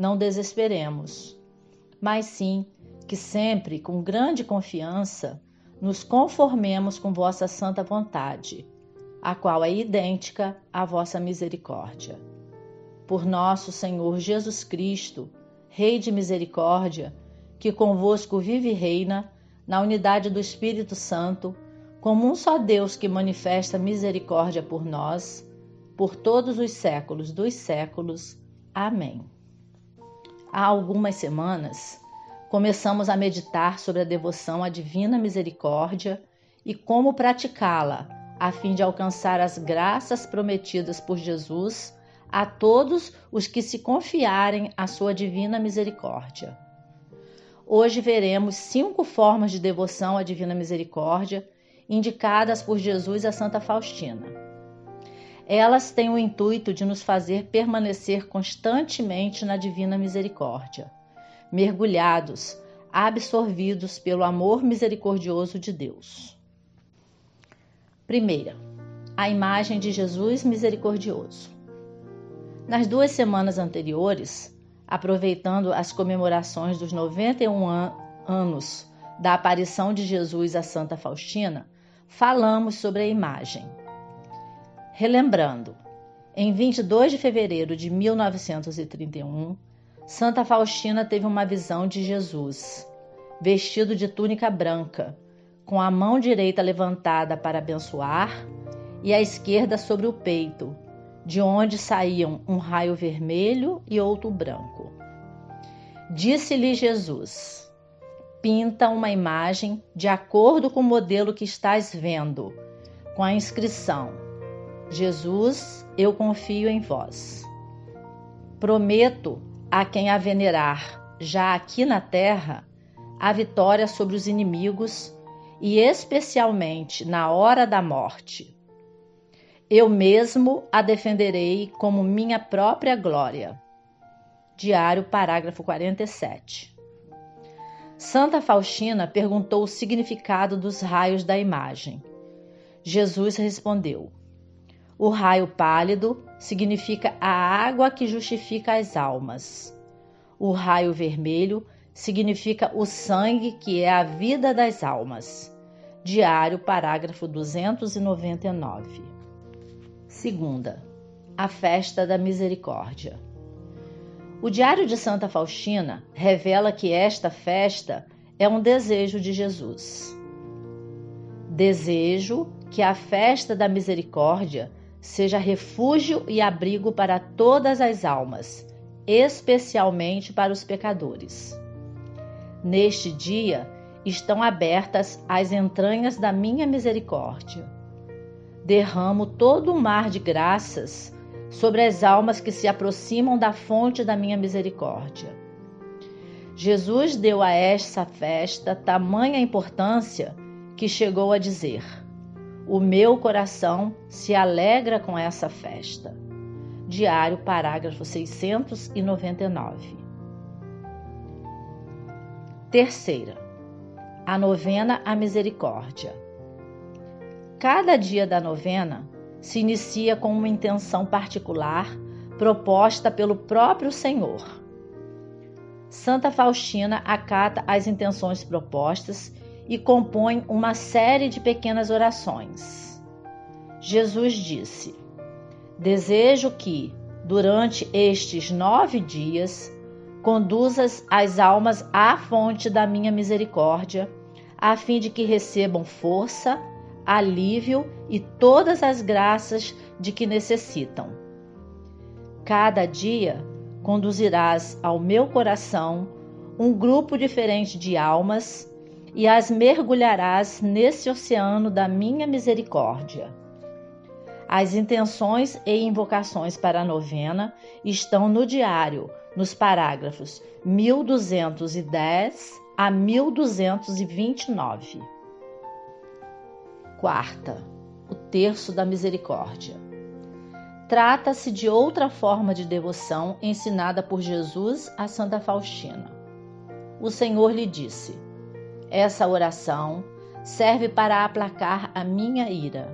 não desesperemos, mas sim que sempre, com grande confiança, nos conformemos com vossa santa vontade, a qual é idêntica à vossa misericórdia. Por nosso Senhor Jesus Cristo, Rei de misericórdia, que convosco vive e reina, na unidade do Espírito Santo, como um só Deus que manifesta misericórdia por nós, por todos os séculos dos séculos. Amém há algumas semanas, começamos a meditar sobre a devoção à Divina Misericórdia e como praticá-la, a fim de alcançar as graças prometidas por Jesus a todos os que se confiarem à sua divina misericórdia. Hoje veremos cinco formas de devoção à Divina Misericórdia indicadas por Jesus a Santa Faustina. Elas têm o intuito de nos fazer permanecer constantemente na divina misericórdia, mergulhados, absorvidos pelo amor misericordioso de Deus. Primeira, a imagem de Jesus misericordioso. Nas duas semanas anteriores, aproveitando as comemorações dos 91 an anos da aparição de Jesus a Santa Faustina, falamos sobre a imagem Relembrando, em 22 de fevereiro de 1931, Santa Faustina teve uma visão de Jesus, vestido de túnica branca, com a mão direita levantada para abençoar e a esquerda sobre o peito, de onde saíam um raio vermelho e outro branco. Disse-lhe Jesus: Pinta uma imagem de acordo com o modelo que estás vendo, com a inscrição Jesus, eu confio em vós. Prometo a quem a venerar, já aqui na terra, a vitória sobre os inimigos e especialmente na hora da morte. Eu mesmo a defenderei como minha própria glória. Diário, parágrafo 47. Santa Faustina perguntou o significado dos raios da imagem. Jesus respondeu: o raio pálido significa a água que justifica as almas. O raio vermelho significa o sangue que é a vida das almas. Diário, parágrafo 299. Segunda, a festa da misericórdia. O Diário de Santa Faustina revela que esta festa é um desejo de Jesus. Desejo que a festa da misericórdia seja refúgio e abrigo para todas as almas, especialmente para os pecadores. Neste dia estão abertas as entranhas da minha misericórdia. Derramo todo o mar de graças sobre as almas que se aproximam da fonte da minha misericórdia. Jesus deu a esta festa tamanha importância que chegou a dizer: o meu coração se alegra com essa festa. Diário, parágrafo 699. Terceira, a novena à misericórdia. Cada dia da novena se inicia com uma intenção particular proposta pelo próprio Senhor. Santa Faustina acata as intenções propostas e compõe uma série de pequenas orações. Jesus disse: Desejo que, durante estes nove dias, conduzas as almas à fonte da minha misericórdia, a fim de que recebam força, alívio e todas as graças de que necessitam. Cada dia conduzirás ao meu coração um grupo diferente de almas e as mergulharás nesse oceano da minha misericórdia. As intenções e invocações para a novena estão no diário, nos parágrafos 1210 a 1229. Quarta, o terço da misericórdia. Trata-se de outra forma de devoção ensinada por Jesus a Santa Faustina. O Senhor lhe disse: Essa oração serve para aplacar a minha ira.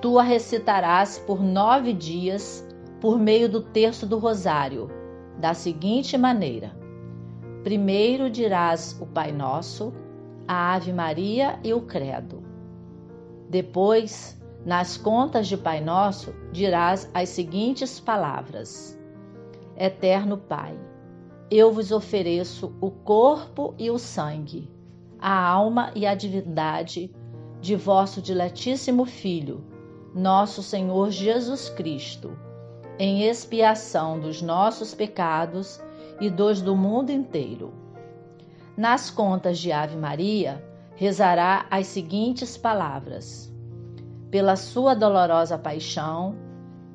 Tu a recitarás por nove dias por meio do terço do rosário, da seguinte maneira: primeiro dirás o Pai Nosso, a Ave Maria e o Credo. Depois, nas contas de Pai Nosso, dirás as seguintes palavras: Eterno Pai, eu vos ofereço o corpo e o sangue, a alma e a divindade de vosso diletíssimo Filho nosso Senhor Jesus Cristo, em expiação dos nossos pecados e dos do mundo inteiro. Nas contas de Ave Maria, rezará as seguintes palavras: Pela sua dolorosa paixão,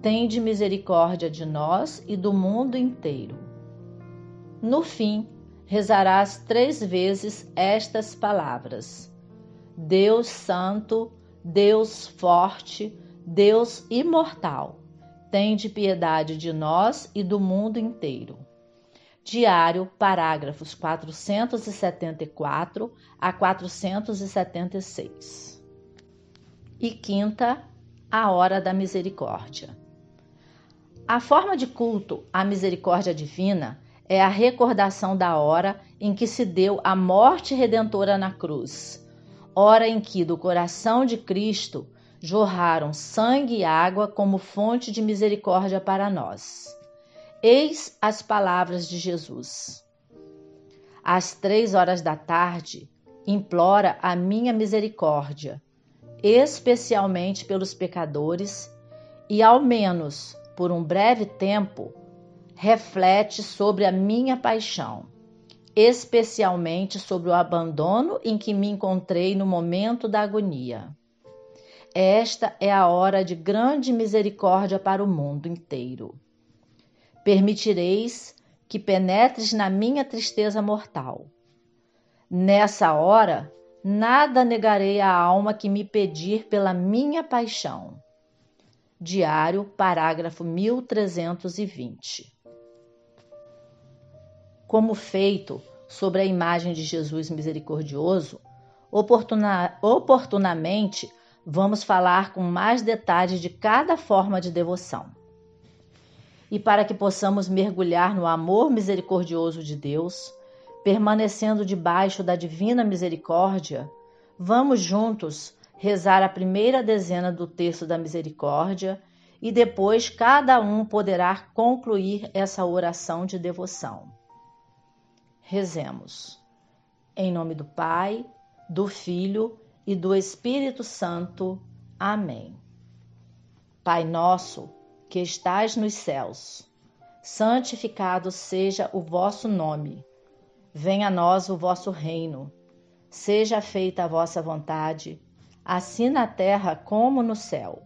tende misericórdia de nós e do mundo inteiro. No fim, rezarás três vezes estas palavras: Deus Santo, Deus Forte, Deus imortal, tende piedade de nós e do mundo inteiro. Diário, parágrafos 474 a 476. E quinta, a hora da misericórdia. A forma de culto à misericórdia divina é a recordação da hora em que se deu a morte redentora na cruz, hora em que do coração de Cristo jorraram sangue e água como fonte de misericórdia para nós. Eis as palavras de Jesus. Às três horas da tarde, implora a minha misericórdia, especialmente pelos pecadores, e ao menos por um breve tempo, reflete sobre a minha paixão, especialmente sobre o abandono em que me encontrei no momento da agonia. Esta é a hora de grande misericórdia para o mundo inteiro. Permitireis que penetres na minha tristeza mortal. Nessa hora, nada negarei à alma que me pedir pela minha paixão. Diário, parágrafo 1320. Como feito sobre a imagem de Jesus misericordioso, oportuna, oportunamente vamos falar com mais detalhes de cada forma de devoção. E para que possamos mergulhar no amor misericordioso de Deus, permanecendo debaixo da divina misericórdia, vamos juntos rezar a primeira dezena do texto da misericórdia e depois cada um poderá concluir essa oração de devoção. Rezemos. Em nome do Pai, do Filho e do Espírito Santo. Amém. Pai nosso, que estais nos céus, santificado seja o vosso nome. Venha a nós o vosso reino. Seja feita a vossa vontade, assim na terra como no céu.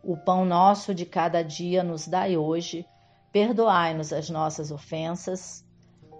O pão nosso de cada dia nos dai hoje. Perdoai-nos as nossas ofensas,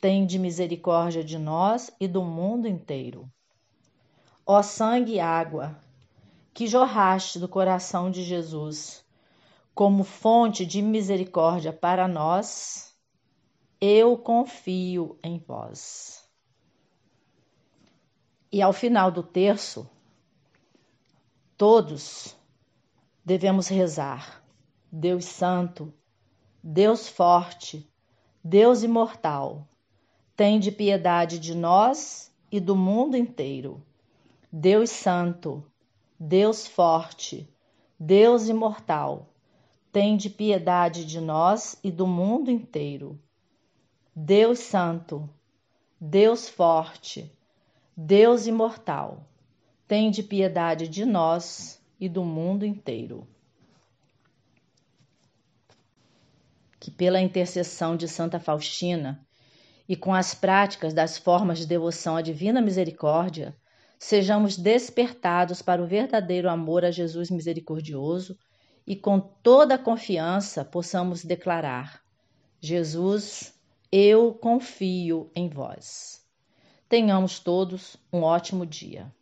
tende misericórdia de nós e do mundo inteiro. Ó sangue e água, que jorraste do coração de Jesus, como fonte de misericórdia para nós, eu confio em vós. E ao final do terço, todos devemos rezar. Deus Santo, Deus Forte, Deus Imortal, de piedade de nós e do mundo inteiro. Deus Santo, Deus Forte, Deus Imortal, de piedade de nós e do mundo inteiro. Deus Santo, Deus Forte, Deus Imortal, de piedade de nós e do mundo inteiro. Que pela intercessão de Santa Faustina e com as práticas das formas de devoção à Divina Misericórdia, sejamos despertados para o verdadeiro amor a Jesus misericordioso e com toda a confiança possamos declarar: Jesus, eu confio em vós. Tenhamos todos um ótimo dia.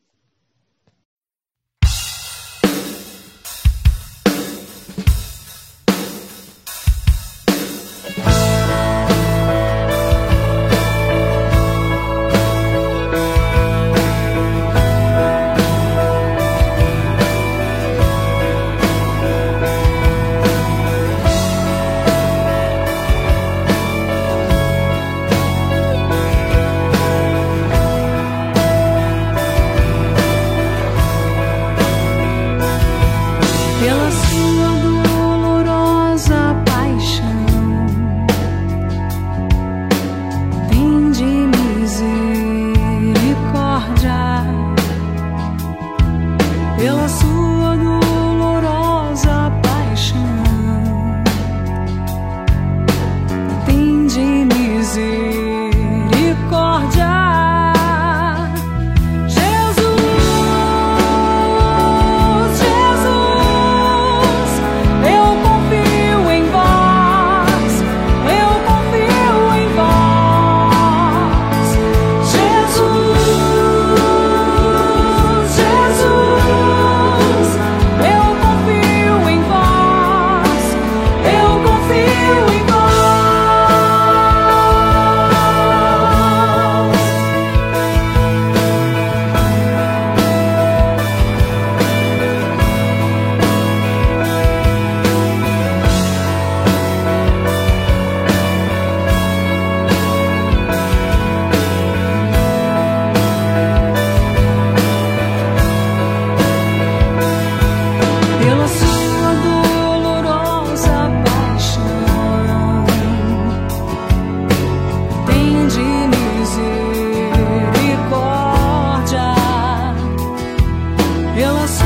Pela sua